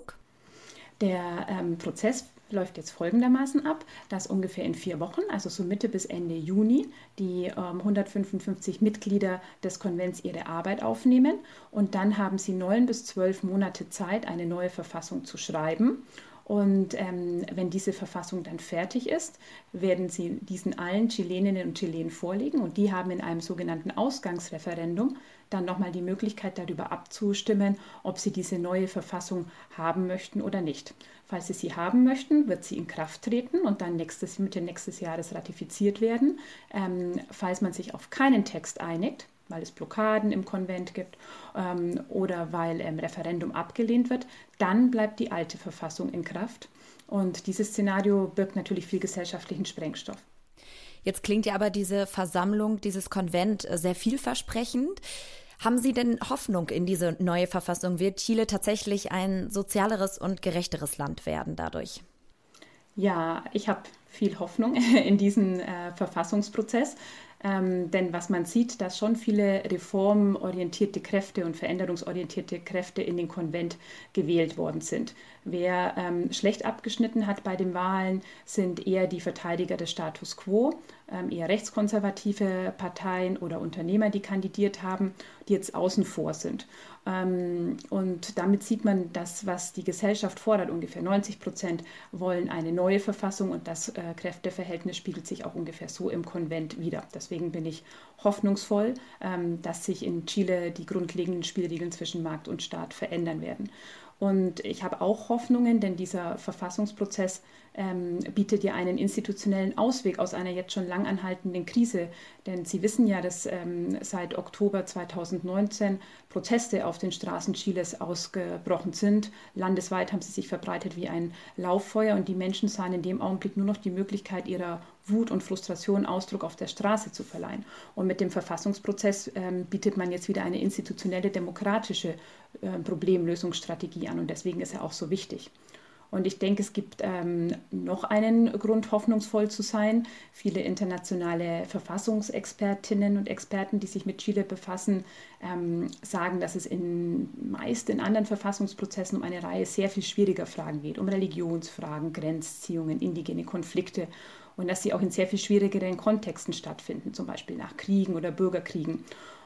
Der ähm, Prozess läuft jetzt folgendermaßen ab, dass ungefähr in vier Wochen, also so Mitte bis Ende Juni, die ähm, 155 Mitglieder des Konvents ihre Arbeit aufnehmen und dann haben sie neun bis zwölf Monate Zeit, eine neue Verfassung zu schreiben. Und ähm, wenn diese Verfassung dann fertig ist, werden sie diesen allen Chileninnen und Chilenen vorlegen und die haben in einem sogenannten Ausgangsreferendum dann nochmal die Möglichkeit darüber abzustimmen, ob sie diese neue Verfassung haben möchten oder nicht. Falls sie sie haben möchten, wird sie in Kraft treten und dann nächstes, Mitte nächstes Jahres ratifiziert werden. Ähm, falls man sich auf keinen Text einigt, weil es Blockaden im Konvent gibt ähm, oder weil im Referendum abgelehnt wird, dann bleibt die alte Verfassung in Kraft. Und dieses Szenario birgt natürlich viel gesellschaftlichen Sprengstoff. Jetzt klingt ja aber diese Versammlung, dieses Konvent sehr vielversprechend. Haben Sie denn Hoffnung in diese neue Verfassung? Wird Chile tatsächlich ein sozialeres und gerechteres Land werden dadurch? Ja, ich habe viel Hoffnung (laughs) in diesen äh, Verfassungsprozess. Ähm, denn was man sieht, dass schon viele reformorientierte Kräfte und veränderungsorientierte Kräfte in den Konvent gewählt worden sind. Wer ähm, schlecht abgeschnitten hat bei den Wahlen, sind eher die Verteidiger des Status quo, eher rechtskonservative Parteien oder Unternehmer, die kandidiert haben, die jetzt außen vor sind. Ähm, und damit sieht man das, was die Gesellschaft fordert. Ungefähr 90 Prozent wollen eine neue Verfassung und das äh, Kräfteverhältnis spiegelt sich auch ungefähr so im Konvent wieder. Deswegen bin ich hoffnungsvoll, ähm, dass sich in Chile die grundlegenden Spielregeln zwischen Markt und Staat verändern werden. Und ich habe auch Hoffnungen, denn dieser Verfassungsprozess ähm, bietet ja einen institutionellen Ausweg aus einer jetzt schon lang anhaltenden Krise. Denn Sie wissen ja, dass ähm, seit Oktober 2019 Proteste auf den Straßen Chiles ausgebrochen sind. Landesweit haben sie sich verbreitet wie ein Lauffeuer und die Menschen sahen in dem Augenblick nur noch die Möglichkeit ihrer Wut und Frustration Ausdruck auf der Straße zu verleihen. Und mit dem Verfassungsprozess ähm, bietet man jetzt wieder eine institutionelle demokratische äh, Problemlösungsstrategie an und deswegen ist er auch so wichtig. Und ich denke, es gibt ähm, noch einen Grund, hoffnungsvoll zu sein. Viele internationale Verfassungsexpertinnen und Experten, die sich mit Chile befassen, ähm, sagen, dass es in, meist in anderen Verfassungsprozessen um eine Reihe sehr viel schwieriger Fragen geht, um Religionsfragen, Grenzziehungen, indigene Konflikte und dass sie auch in sehr viel schwierigeren Kontexten stattfinden, zum Beispiel nach Kriegen oder Bürgerkriegen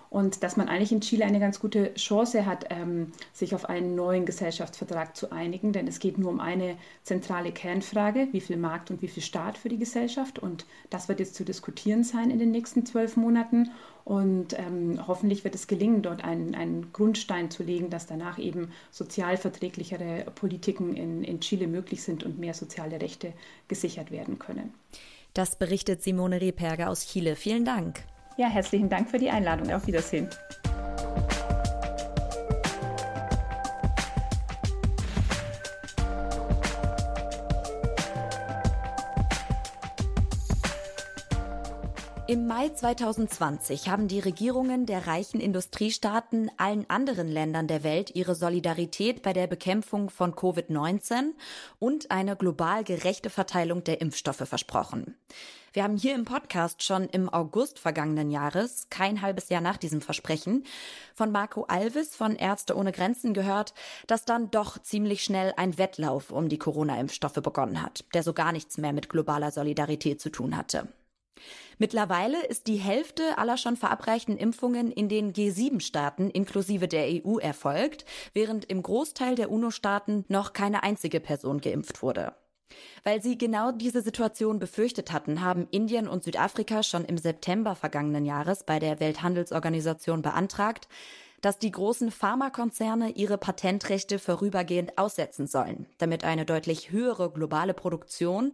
und dass man eigentlich in Chile eine ganz gute Chance hat, ähm, sich auf einen neuen Gesellschaftsvertrag zu einigen, denn es geht nur um eine zentrale Kernfrage, wie viel Markt und wie viel Staat für die Gesellschaft und das wird jetzt zu diskutieren sein in den nächsten zwölf Monaten und ähm, hoffentlich wird es gelingen, dort einen, einen, Grundstein zu legen, dass danach eben sozialverträglichere Politiken in, in Chile möglich sind und mehr soziale Rechte gesichert werden können. Das berichtet Simone Rehperger aus Chile. Vielen Dank. Ja, herzlichen Dank für die Einladung. Auf Wiedersehen. Im Mai 2020 haben die Regierungen der reichen Industriestaaten allen anderen Ländern der Welt ihre Solidarität bei der Bekämpfung von Covid-19 und eine global gerechte Verteilung der Impfstoffe versprochen. Wir haben hier im Podcast schon im August vergangenen Jahres, kein halbes Jahr nach diesem Versprechen, von Marco Alves von Ärzte ohne Grenzen gehört, dass dann doch ziemlich schnell ein Wettlauf um die Corona-Impfstoffe begonnen hat, der so gar nichts mehr mit globaler Solidarität zu tun hatte. Mittlerweile ist die Hälfte aller schon verabreichten Impfungen in den G7-Staaten inklusive der EU erfolgt, während im Großteil der UNO-Staaten noch keine einzige Person geimpft wurde. Weil sie genau diese Situation befürchtet hatten, haben Indien und Südafrika schon im September vergangenen Jahres bei der Welthandelsorganisation beantragt, dass die großen Pharmakonzerne ihre Patentrechte vorübergehend aussetzen sollen, damit eine deutlich höhere globale Produktion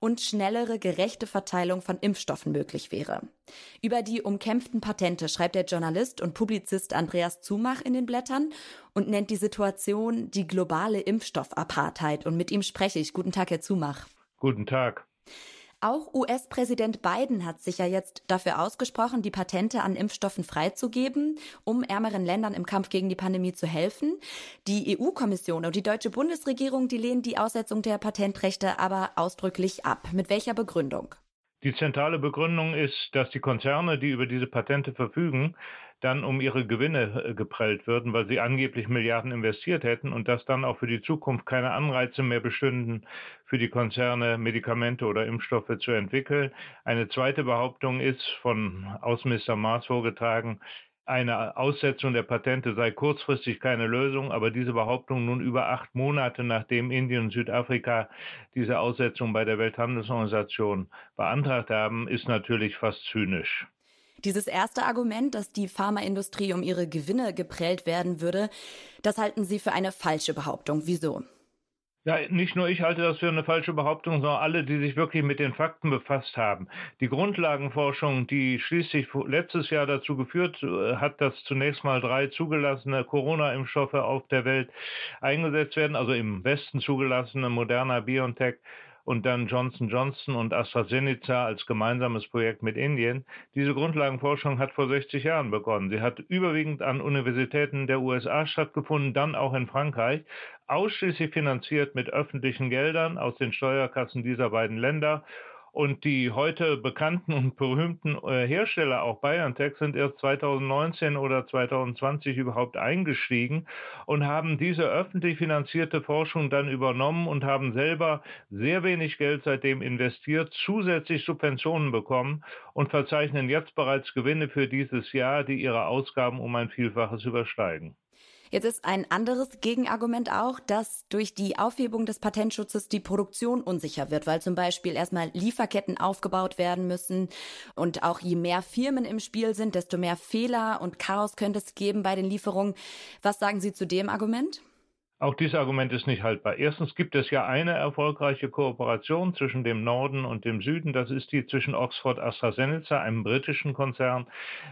und schnellere, gerechte Verteilung von Impfstoffen möglich wäre. Über die umkämpften Patente schreibt der Journalist und Publizist Andreas Zumach in den Blättern und nennt die Situation die globale Impfstoffapartheid. Und mit ihm spreche ich. Guten Tag, Herr Zumach. Guten Tag. Auch US-Präsident Biden hat sich ja jetzt dafür ausgesprochen, die Patente an Impfstoffen freizugeben, um ärmeren Ländern im Kampf gegen die Pandemie zu helfen. Die EU-Kommission und die deutsche Bundesregierung, die lehnen die Aussetzung der Patentrechte aber ausdrücklich ab. Mit welcher Begründung? Die zentrale Begründung ist, dass die Konzerne, die über diese Patente verfügen, dann um ihre Gewinne äh, geprellt würden, weil sie angeblich Milliarden investiert hätten und dass dann auch für die Zukunft keine Anreize mehr bestünden, für die Konzerne Medikamente oder Impfstoffe zu entwickeln. Eine zweite Behauptung ist von Außenminister Maas vorgetragen, eine Aussetzung der Patente sei kurzfristig keine Lösung, aber diese Behauptung nun über acht Monate, nachdem Indien und Südafrika diese Aussetzung bei der Welthandelsorganisation beantragt haben, ist natürlich fast zynisch. Dieses erste Argument, dass die Pharmaindustrie um ihre Gewinne geprellt werden würde, das halten Sie für eine falsche Behauptung. Wieso? Ja, nicht nur ich halte das für eine falsche Behauptung, sondern alle, die sich wirklich mit den Fakten befasst haben. Die Grundlagenforschung, die schließlich letztes Jahr dazu geführt äh, hat, dass zunächst mal drei zugelassene Corona-Impfstoffe auf der Welt eingesetzt werden, also im Westen zugelassene Moderna, BioNTech und dann Johnson Johnson und AstraZeneca als gemeinsames Projekt mit Indien. Diese Grundlagenforschung hat vor 60 Jahren begonnen. Sie hat überwiegend an Universitäten der USA stattgefunden, dann auch in Frankreich, ausschließlich finanziert mit öffentlichen Geldern aus den Steuerkassen dieser beiden Länder und die heute bekannten und berühmten äh, Hersteller, auch BioNTech, sind erst 2019 oder 2020 überhaupt eingestiegen und haben diese öffentlich finanzierte Forschung dann übernommen und haben selber sehr wenig Geld seitdem investiert, zusätzlich Subventionen bekommen und verzeichnen jetzt bereits Gewinne für dieses Jahr, die ihre Ausgaben um ein Vielfaches übersteigen. Jetzt ist ein anderes Gegenargument auch, dass durch die Aufhebung des Patentschutzes die Produktion unsicher wird, weil zum Beispiel erstmal Lieferketten aufgebaut werden müssen und auch je mehr Firmen im Spiel sind, desto mehr Fehler und Chaos könnte es geben bei den Lieferungen. Was sagen Sie zu dem Argument? Auch dieses Argument ist nicht haltbar. Erstens gibt es ja eine erfolgreiche Kooperation zwischen dem Norden und dem Süden. Das ist die zwischen Oxford AstraZeneca, einem britischen Konzern,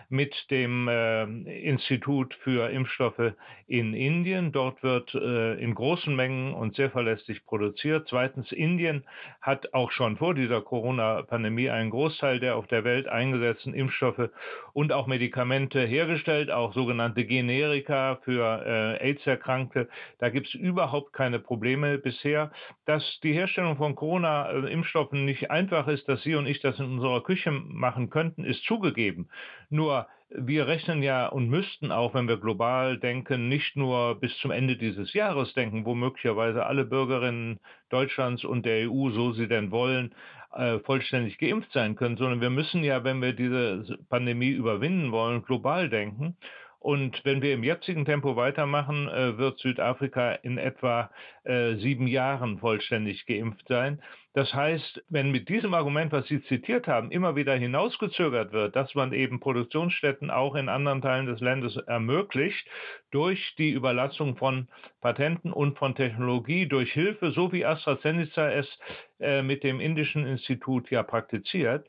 mit dem äh, Institut für Impfstoffe in Indien. Dort wird äh, in großen Mengen und sehr verlässlich produziert. Zweitens, Indien hat auch schon vor dieser Corona-Pandemie einen Großteil der auf der Welt eingesetzten Impfstoffe und auch Medikamente hergestellt, auch sogenannte Generika für äh, AIDS-Erkrankte. Da gibt es überhaupt keine Probleme bisher. Dass die Herstellung von Corona-Impfstoffen nicht einfach ist, dass Sie und ich das in unserer Küche machen könnten, ist zugegeben. Nur wir rechnen ja und müssten auch, wenn wir global denken, nicht nur bis zum Ende dieses Jahres denken, wo möglicherweise alle Bürgerinnen Deutschlands und der EU, so sie denn wollen, äh, vollständig geimpft sein können, sondern wir müssen ja, wenn wir diese Pandemie überwinden wollen, global denken. Und wenn wir im jetzigen Tempo weitermachen, äh, wird Südafrika in etwa äh, sieben Jahren vollständig geimpft sein. Das heißt, wenn mit diesem Argument, was Sie zitiert haben, immer wieder hinausgezögert wird, dass man eben Produktionsstätten auch in anderen Teilen des Landes ermöglicht, durch die Überlassung von Patenten und von Technologie, durch Hilfe, so wie AstraZeneca es äh, mit dem indischen Institut ja praktiziert,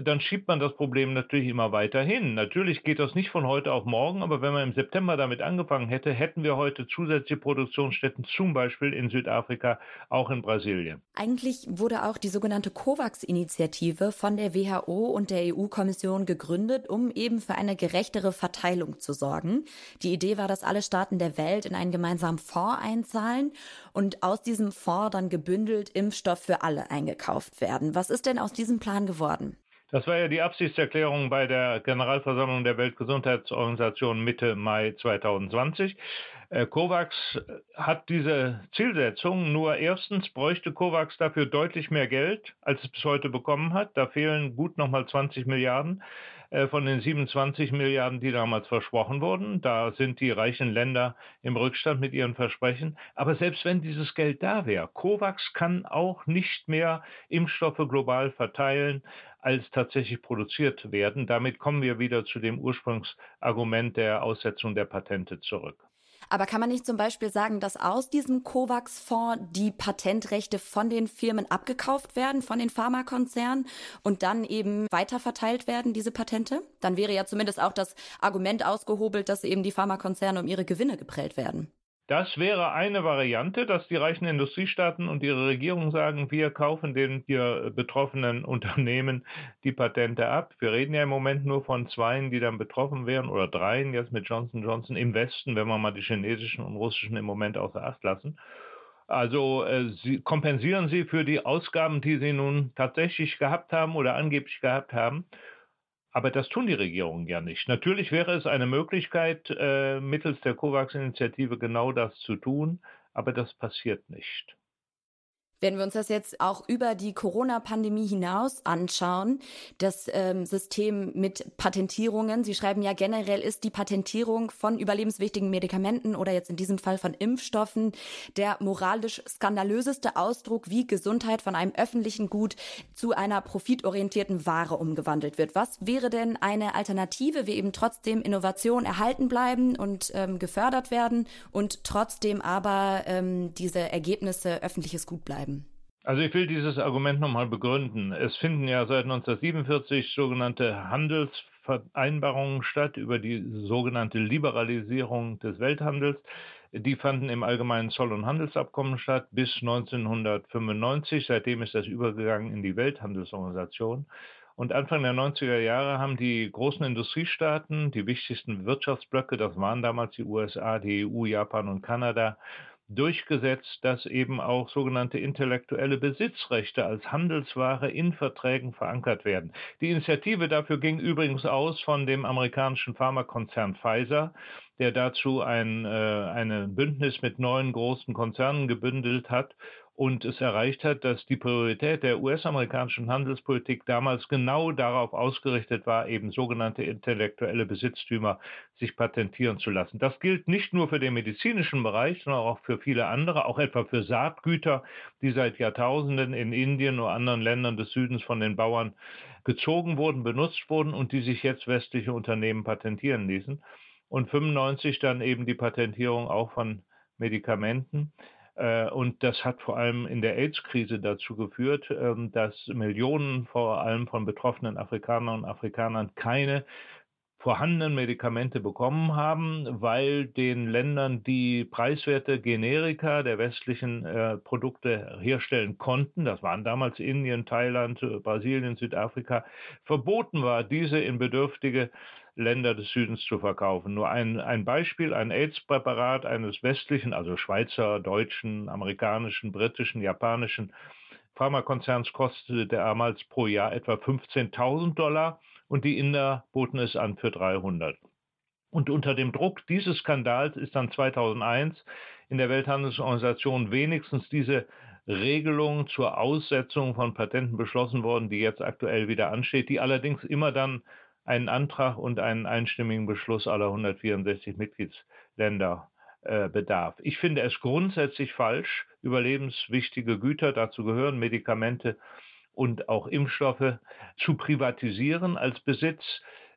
dann schiebt man das Problem natürlich immer weiter hin. Natürlich geht das nicht von heute auf morgen, aber wenn man im September damit angefangen hätte, hätten wir heute zusätzliche Produktionsstätten, zum Beispiel in Südafrika, auch in Brasilien. Eigentlich wurde auch die sogenannte COVAX-Initiative von der WHO und der EU-Kommission gegründet, um eben für eine gerechtere Verteilung zu sorgen. Die Idee war, dass alle Staaten der Welt in einen gemeinsamen Fonds einzahlen und aus diesem Fonds dann gebündelt Impfstoff für alle eingekauft werden. Was ist denn aus diesem Plan geworden? Das war ja die Absichtserklärung bei der Generalversammlung der Weltgesundheitsorganisation Mitte Mai 2020. Äh, COVAX hat diese Zielsetzung, nur erstens bräuchte COVAX dafür deutlich mehr Geld, als es bis heute bekommen hat. Da fehlen gut nochmal 20 Milliarden äh, von den 27 Milliarden, die damals versprochen wurden. Da sind die reichen Länder im Rückstand mit ihren Versprechen. Aber selbst wenn dieses Geld da wäre, COVAX kann auch nicht mehr Impfstoffe global verteilen als tatsächlich produziert werden. Damit kommen wir wieder zu dem Ursprungsargument der Aussetzung der Patente zurück. Aber kann man nicht zum Beispiel sagen, dass aus diesem COVAX-Fonds die Patentrechte von den Firmen abgekauft werden, von den Pharmakonzernen und dann eben weiterverteilt werden, diese Patente? Dann wäre ja zumindest auch das Argument ausgehobelt, dass eben die Pharmakonzerne um ihre Gewinne geprellt werden. Das wäre eine Variante, dass die reichen Industriestaaten und ihre Regierung sagen, wir kaufen den hier betroffenen (laughs) Unternehmen die Patente ab. Wir reden ja im Moment nur von zweien, die dann betroffen wären oder dreien jetzt mit Johnson Johnson im Westen, wenn wir mal die chinesischen und russischen im Moment außer Acht lassen. Also äh, sie, kompensieren Sie für die Ausgaben, die Sie nun tatsächlich gehabt haben oder angeblich gehabt haben. Aber das tun die Regierungen ja nicht. Natürlich wäre es eine Möglichkeit, äh, mittels der COVAX-Initiative genau das zu tun, aber das passiert nicht. Wenn wir uns das jetzt auch über die Corona-Pandemie hinaus anschauen, das ähm, System mit Patentierungen, Sie schreiben ja generell ist die Patentierung von überlebenswichtigen Medikamenten oder jetzt in diesem Fall von Impfstoffen der moralisch skandalöseste Ausdruck, wie Gesundheit von einem öffentlichen Gut zu einer profitorientierten Ware umgewandelt wird. Was wäre denn eine Alternative, wie eben trotzdem Innovation erhalten bleiben und ähm, gefördert werden und trotzdem aber ähm, diese Ergebnisse öffentliches Gut bleiben? Also ich will dieses Argument nochmal begründen. Es finden ja seit 1947 sogenannte Handelsvereinbarungen statt über die sogenannte Liberalisierung des Welthandels. Die fanden im allgemeinen Zoll- und Handelsabkommen statt bis 1995. Seitdem ist das übergegangen in die Welthandelsorganisation. Und Anfang der 90er Jahre haben die großen Industriestaaten, die wichtigsten Wirtschaftsblöcke, das waren damals die USA, die EU, Japan und Kanada, durchgesetzt, dass eben auch sogenannte intellektuelle Besitzrechte als Handelsware in Verträgen verankert werden. Die Initiative dafür ging übrigens aus von dem amerikanischen Pharmakonzern Pfizer, der dazu ein äh, eine Bündnis mit neun großen Konzernen gebündelt hat und es erreicht hat, dass die Priorität der US-amerikanischen Handelspolitik damals genau darauf ausgerichtet war, eben sogenannte intellektuelle Besitztümer sich patentieren zu lassen. Das gilt nicht nur für den medizinischen Bereich, sondern auch für viele andere, auch etwa für Saatgüter, die seit Jahrtausenden in Indien oder anderen Ländern des Südens von den Bauern gezogen wurden, benutzt wurden und die sich jetzt westliche Unternehmen patentieren ließen. Und 95 dann eben die Patentierung auch von Medikamenten. Äh, und das hat vor allem in der AIDS-Krise dazu geführt, ähm, dass Millionen vor allem von betroffenen Afrikanern und Afrikanern keine vorhandenen Medikamente bekommen haben, weil den Ländern, die preiswerte Generika der westlichen äh, Produkte herstellen konnten, das waren damals Indien, Thailand, Brasilien, Südafrika, verboten war, diese in bedürftige Länder des Südens zu verkaufen. Nur ein, ein Beispiel, ein AIDS-Präparat eines westlichen, also Schweizer, deutschen, amerikanischen, britischen, japanischen Pharmakonzerns kostete damals pro Jahr etwa 15.000 Dollar und die Inder boten es an für 300. Und unter dem Druck dieses Skandals ist dann 2001 in der Welthandelsorganisation wenigstens diese Regelung zur Aussetzung von Patenten beschlossen worden, die jetzt aktuell wieder ansteht, die allerdings immer dann einen Antrag und einen einstimmigen Beschluss aller 164 Mitgliedsländer äh, bedarf. Ich finde es grundsätzlich falsch, überlebenswichtige Güter, dazu gehören Medikamente und auch Impfstoffe, zu privatisieren als Besitz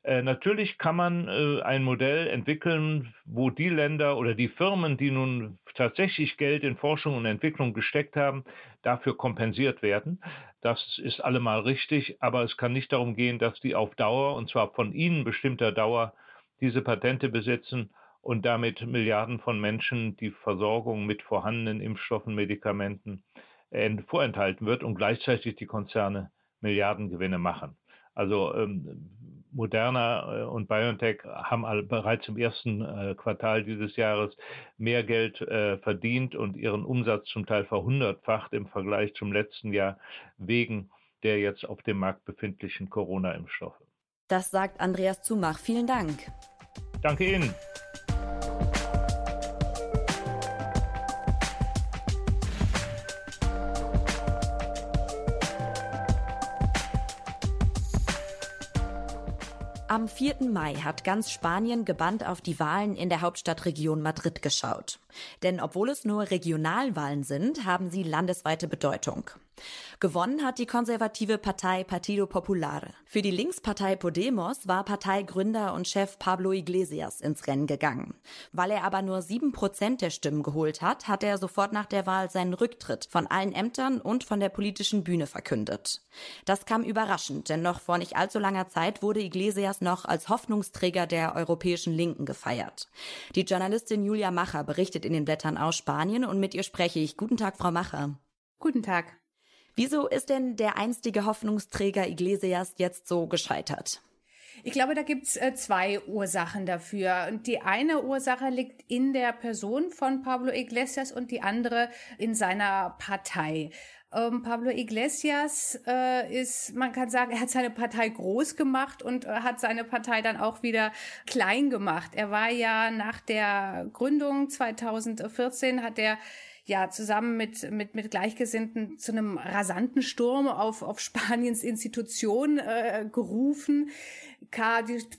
äh, natürlich kann man äh, ein Modell entwickeln, wo die Länder oder die Firmen, die nun tatsächlich Geld in Forschung und Entwicklung gesteckt haben, dafür kompensiert werden. Das ist allemal richtig, aber es kann nicht darum gehen, dass die auf Dauer, und zwar von ihnen bestimmter Dauer, diese Patente besitzen und damit Milliarden von Menschen die Versorgung mit vorhandenen Impfstoffen, Medikamenten äh, vorenthalten wird und gleichzeitig die Konzerne Milliardengewinne machen. Also ähm, Moderna äh, und BioNTech haben bereits im ersten äh, Quartal dieses Jahres mehr Geld äh, verdient und ihren Umsatz zum Teil verhundertfacht im Vergleich zum letzten Jahr wegen der jetzt auf dem Markt befindlichen Corona-Impfstoffe. Das sagt Andreas Zumach. Vielen Dank. Danke Ihnen. Am 4. Mai hat ganz Spanien gebannt auf die Wahlen in der Hauptstadtregion Madrid geschaut. Denn obwohl es nur Regionalwahlen sind, haben sie landesweite Bedeutung. Gewonnen hat die konservative Partei Partido Popular. Für die Linkspartei Podemos war Parteigründer und Chef Pablo Iglesias ins Rennen gegangen. Weil er aber nur sieben Prozent der Stimmen geholt hat, hat er sofort nach der Wahl seinen Rücktritt von allen Ämtern und von der politischen Bühne verkündet. Das kam überraschend, denn noch vor nicht allzu langer Zeit wurde Iglesias noch als Hoffnungsträger der europäischen Linken gefeiert. Die Journalistin Julia Macher berichtet in den Blättern aus Spanien und mit ihr spreche ich. Guten Tag, Frau Macher. Guten Tag. Wieso ist denn der einstige Hoffnungsträger Iglesias jetzt so gescheitert? Ich glaube, da gibt's äh, zwei Ursachen dafür. Und die eine Ursache liegt in der Person von Pablo Iglesias und die andere in seiner Partei. Ähm, Pablo Iglesias äh, ist, man kann sagen, er hat seine Partei groß gemacht und äh, hat seine Partei dann auch wieder klein gemacht. Er war ja nach der Gründung 2014 hat er ja zusammen mit, mit, mit Gleichgesinnten zu einem rasanten Sturm auf, auf Spaniens Institution äh, gerufen.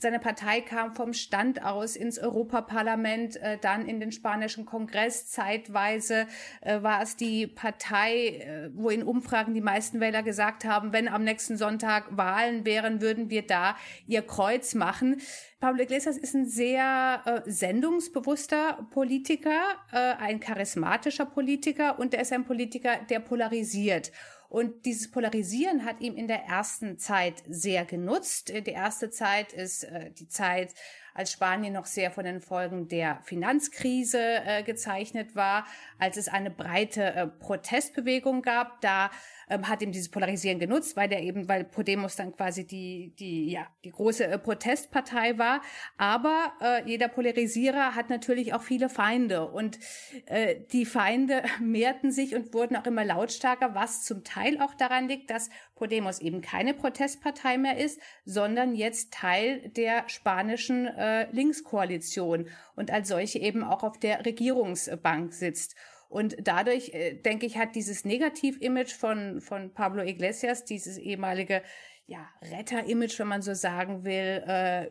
Seine Partei kam vom Stand aus ins Europaparlament, äh, dann in den spanischen Kongress. Zeitweise äh, war es die Partei, äh, wo in Umfragen die meisten Wähler gesagt haben, wenn am nächsten Sonntag Wahlen wären, würden wir da ihr Kreuz machen. Pablo Iglesias ist ein sehr sendungsbewusster Politiker, ein charismatischer Politiker und er ist ein Politiker, der polarisiert. Und dieses Polarisieren hat ihm in der ersten Zeit sehr genutzt. Die erste Zeit ist äh, die Zeit, als Spanien noch sehr von den Folgen der Finanzkrise äh, gezeichnet war, als es eine breite äh, Protestbewegung gab. Da ähm, hat eben dieses Polarisieren genutzt, weil der eben, weil Podemos dann quasi die, die, ja, die große äh, Protestpartei war. Aber äh, jeder Polarisierer hat natürlich auch viele Feinde und äh, die Feinde (laughs) mehrten sich und wurden auch immer lautstarker, was zum Teil auch daran liegt, dass Podemos eben keine Protestpartei mehr ist, sondern jetzt Teil der spanischen äh, Linkskoalition und als solche eben auch auf der Regierungsbank sitzt. Und dadurch, äh, denke ich, hat dieses Negativ-Image von, von Pablo Iglesias, dieses ehemalige ja, Retter-Image, wenn man so sagen will, äh,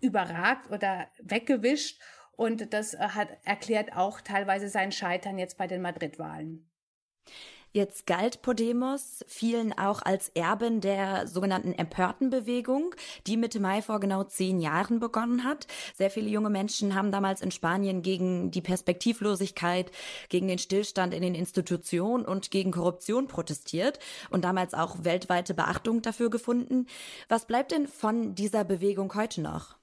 überragt oder weggewischt. Und das äh, hat erklärt auch teilweise sein Scheitern jetzt bei den Madrid-Wahlen. Jetzt galt Podemos vielen auch als Erbin der sogenannten Empörtenbewegung, die Mitte Mai vor genau zehn Jahren begonnen hat. Sehr viele junge Menschen haben damals in Spanien gegen die Perspektivlosigkeit, gegen den Stillstand in den Institutionen und gegen Korruption protestiert und damals auch weltweite Beachtung dafür gefunden. Was bleibt denn von dieser Bewegung heute noch?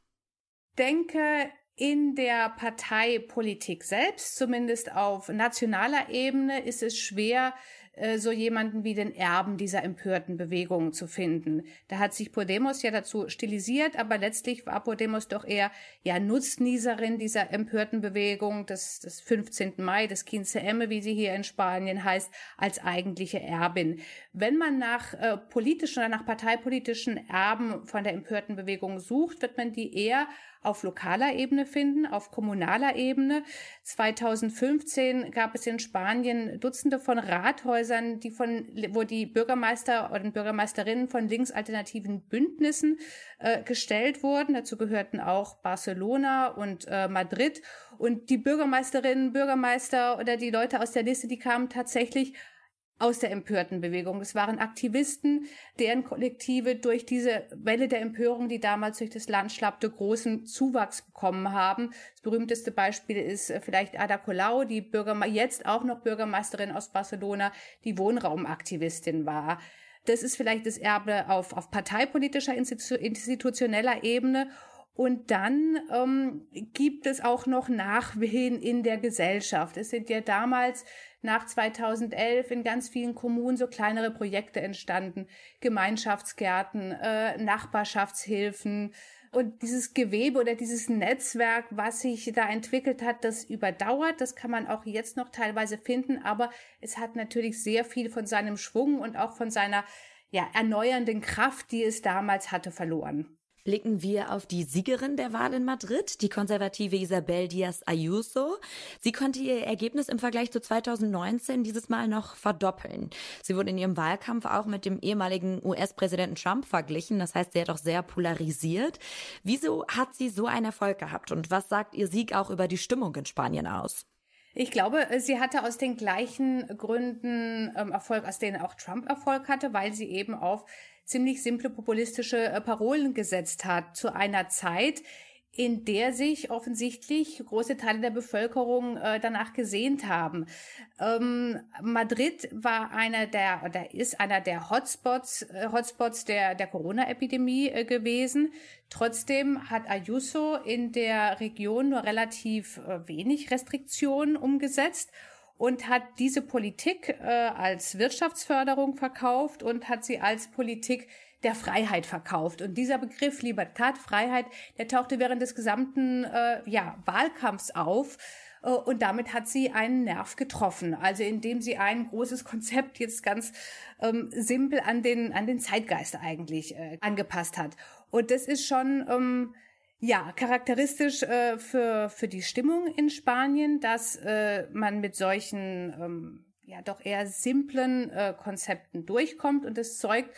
denke, in der Parteipolitik selbst, zumindest auf nationaler Ebene, ist es schwer, so jemanden wie den Erben dieser empörten Bewegung zu finden. Da hat sich Podemos ja dazu stilisiert, aber letztlich war Podemos doch eher ja Nutznießerin dieser empörten Bewegung des, des 15. Mai, des 15 Emme, wie sie hier in Spanien heißt, als eigentliche Erbin. Wenn man nach äh, politischen oder nach parteipolitischen Erben von der empörten Bewegung sucht, wird man die eher auf lokaler Ebene finden, auf kommunaler Ebene. 2015 gab es in Spanien Dutzende von Rathäusern, die von, wo die Bürgermeister oder Bürgermeisterinnen von linksalternativen Bündnissen äh, gestellt wurden. Dazu gehörten auch Barcelona und äh, Madrid. Und die Bürgermeisterinnen, Bürgermeister oder die Leute aus der Liste, die kamen tatsächlich aus der empörten Bewegung. Es waren Aktivisten, deren Kollektive durch diese Welle der Empörung, die damals durch das Land schlappte, großen Zuwachs bekommen haben. Das berühmteste Beispiel ist äh, vielleicht Ada Colau, die Bürgerme jetzt auch noch Bürgermeisterin aus Barcelona, die Wohnraumaktivistin war. Das ist vielleicht das Erbe auf, auf parteipolitischer, institutioneller Ebene. Und dann ähm, gibt es auch noch Nachwehen in der Gesellschaft. Es sind ja damals nach 2011 in ganz vielen Kommunen so kleinere Projekte entstanden, Gemeinschaftsgärten, äh, Nachbarschaftshilfen. Und dieses Gewebe oder dieses Netzwerk, was sich da entwickelt hat, das überdauert. Das kann man auch jetzt noch teilweise finden, aber es hat natürlich sehr viel von seinem Schwung und auch von seiner ja, erneuernden Kraft, die es damals hatte, verloren. Blicken wir auf die Siegerin der Wahl in Madrid, die konservative Isabel Díaz Ayuso. Sie konnte ihr Ergebnis im Vergleich zu 2019 dieses Mal noch verdoppeln. Sie wurde in ihrem Wahlkampf auch mit dem ehemaligen US-Präsidenten Trump verglichen. Das heißt, sie hat auch sehr polarisiert. Wieso hat sie so einen Erfolg gehabt und was sagt ihr Sieg auch über die Stimmung in Spanien aus? Ich glaube, sie hatte aus den gleichen Gründen ähm, Erfolg, aus denen auch Trump Erfolg hatte, weil sie eben auf ziemlich simple populistische äh, Parolen gesetzt hat zu einer Zeit, in der sich offensichtlich große Teile der Bevölkerung äh, danach gesehnt haben. Ähm, Madrid war einer der oder ist einer der Hotspots äh, Hotspots der der Corona-Epidemie äh, gewesen. Trotzdem hat Ayuso in der Region nur relativ äh, wenig Restriktionen umgesetzt und hat diese Politik äh, als Wirtschaftsförderung verkauft und hat sie als Politik der Freiheit verkauft. Und dieser Begriff Libertad, Freiheit, der tauchte während des gesamten äh, ja, Wahlkampfs auf. Äh, und damit hat sie einen Nerv getroffen. Also indem sie ein großes Konzept jetzt ganz ähm, simpel an den, an den Zeitgeist eigentlich äh, angepasst hat. Und das ist schon ähm, ja, charakteristisch äh, für, für die Stimmung in Spanien, dass äh, man mit solchen ähm, ja doch eher simplen äh, Konzepten durchkommt und es zeugt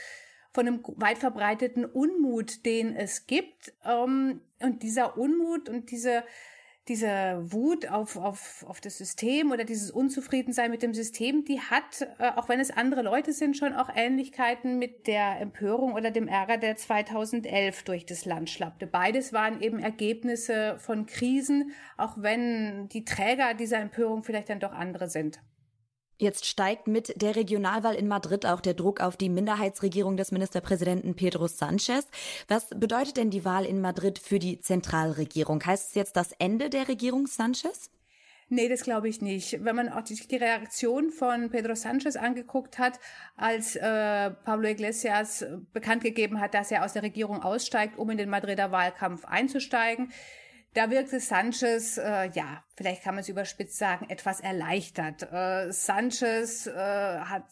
von einem weit verbreiteten Unmut, den es gibt. Ähm, und dieser Unmut und diese diese Wut auf, auf, auf das System oder dieses Unzufriedensein mit dem System, die hat, äh, auch wenn es andere Leute sind, schon auch Ähnlichkeiten mit der Empörung oder dem Ärger, der 2011 durch das Land schlappte. Beides waren eben Ergebnisse von Krisen, auch wenn die Träger dieser Empörung vielleicht dann doch andere sind. Jetzt steigt mit der Regionalwahl in Madrid auch der Druck auf die Minderheitsregierung des Ministerpräsidenten Pedro Sanchez. Was bedeutet denn die Wahl in Madrid für die Zentralregierung? Heißt es jetzt das Ende der Regierung Sanchez? Nee, das glaube ich nicht. Wenn man auch die, Reaktion von Pedro Sanchez angeguckt hat, als äh, Pablo Iglesias bekannt gegeben hat, dass er aus der Regierung aussteigt, um in den Madrider Wahlkampf einzusteigen, da wirkte Sanchez, äh, ja, vielleicht kann man es überspitzt sagen, etwas erleichtert. Äh, Sanchez äh, hat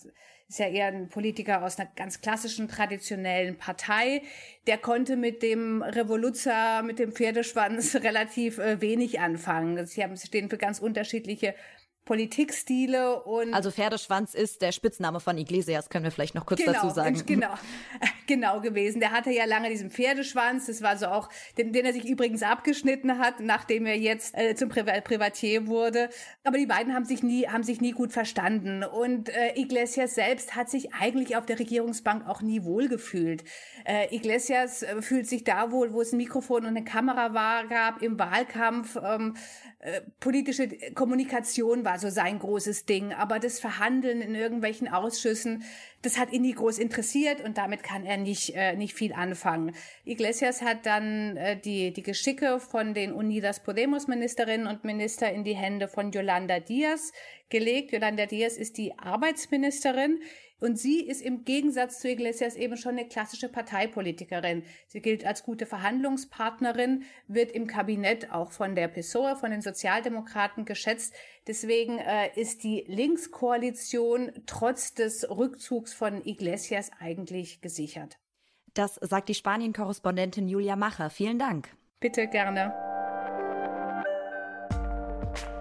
ist ja eher ein Politiker aus einer ganz klassischen, traditionellen Partei. Der konnte mit dem Revoluzer, mit dem Pferdeschwanz (laughs) relativ äh, wenig anfangen. Sie haben, stehen für ganz unterschiedliche Politikstile und also Pferdeschwanz ist der Spitzname von Iglesias, können wir vielleicht noch kurz genau, dazu sagen. Genau, (laughs) genau gewesen. Der hatte ja lange diesen Pferdeschwanz, das war so auch, den, den er sich übrigens abgeschnitten hat, nachdem er jetzt äh, zum Pri Privatier wurde. Aber die beiden haben sich nie, haben sich nie gut verstanden und äh, Iglesias selbst hat sich eigentlich auf der Regierungsbank auch nie wohlgefühlt. Äh, Iglesias äh, fühlt sich da wohl, wo es ein Mikrofon und eine Kamera war, gab im Wahlkampf. Ähm, äh, politische Kommunikation war so sein großes Ding, aber das Verhandeln in irgendwelchen Ausschüssen, das hat ihn nie groß interessiert und damit kann er nicht, äh, nicht viel anfangen. Iglesias hat dann äh, die, die Geschicke von den Unidas Podemos Ministerinnen und Minister in die Hände von Yolanda Diaz gelegt. Yolanda Diaz ist die Arbeitsministerin. Und sie ist im Gegensatz zu Iglesias eben schon eine klassische Parteipolitikerin. Sie gilt als gute Verhandlungspartnerin, wird im Kabinett auch von der PSOE, von den Sozialdemokraten geschätzt. Deswegen äh, ist die Linkskoalition trotz des Rückzugs von Iglesias eigentlich gesichert. Das sagt die Spanien-Korrespondentin Julia Macher. Vielen Dank. Bitte gerne.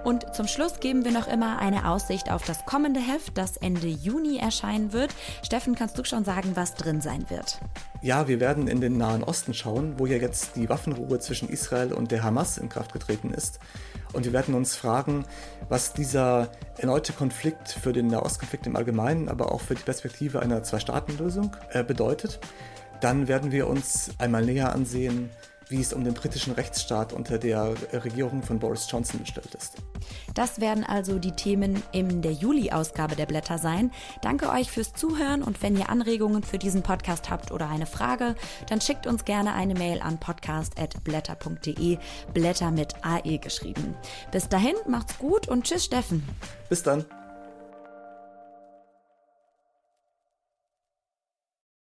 Und zum Schluss geben wir noch immer eine Aussicht auf das kommende Heft, das Ende Juni erscheinen wird. Steffen, kannst du schon sagen, was drin sein wird? Ja, wir werden in den Nahen Osten schauen, wo ja jetzt die Waffenruhe zwischen Israel und der Hamas in Kraft getreten ist. Und wir werden uns fragen, was dieser erneute Konflikt für den Nahostkonflikt im Allgemeinen, aber auch für die Perspektive einer Zwei-Staaten-Lösung äh, bedeutet. Dann werden wir uns einmal näher ansehen, wie es um den britischen Rechtsstaat unter der Regierung von Boris Johnson bestellt ist. Das werden also die Themen in der Juli-Ausgabe der Blätter sein. Danke euch fürs Zuhören und wenn ihr Anregungen für diesen Podcast habt oder eine Frage, dann schickt uns gerne eine Mail an podcast.blätter.de, Blätter mit AE geschrieben. Bis dahin, macht's gut und tschüss Steffen. Bis dann.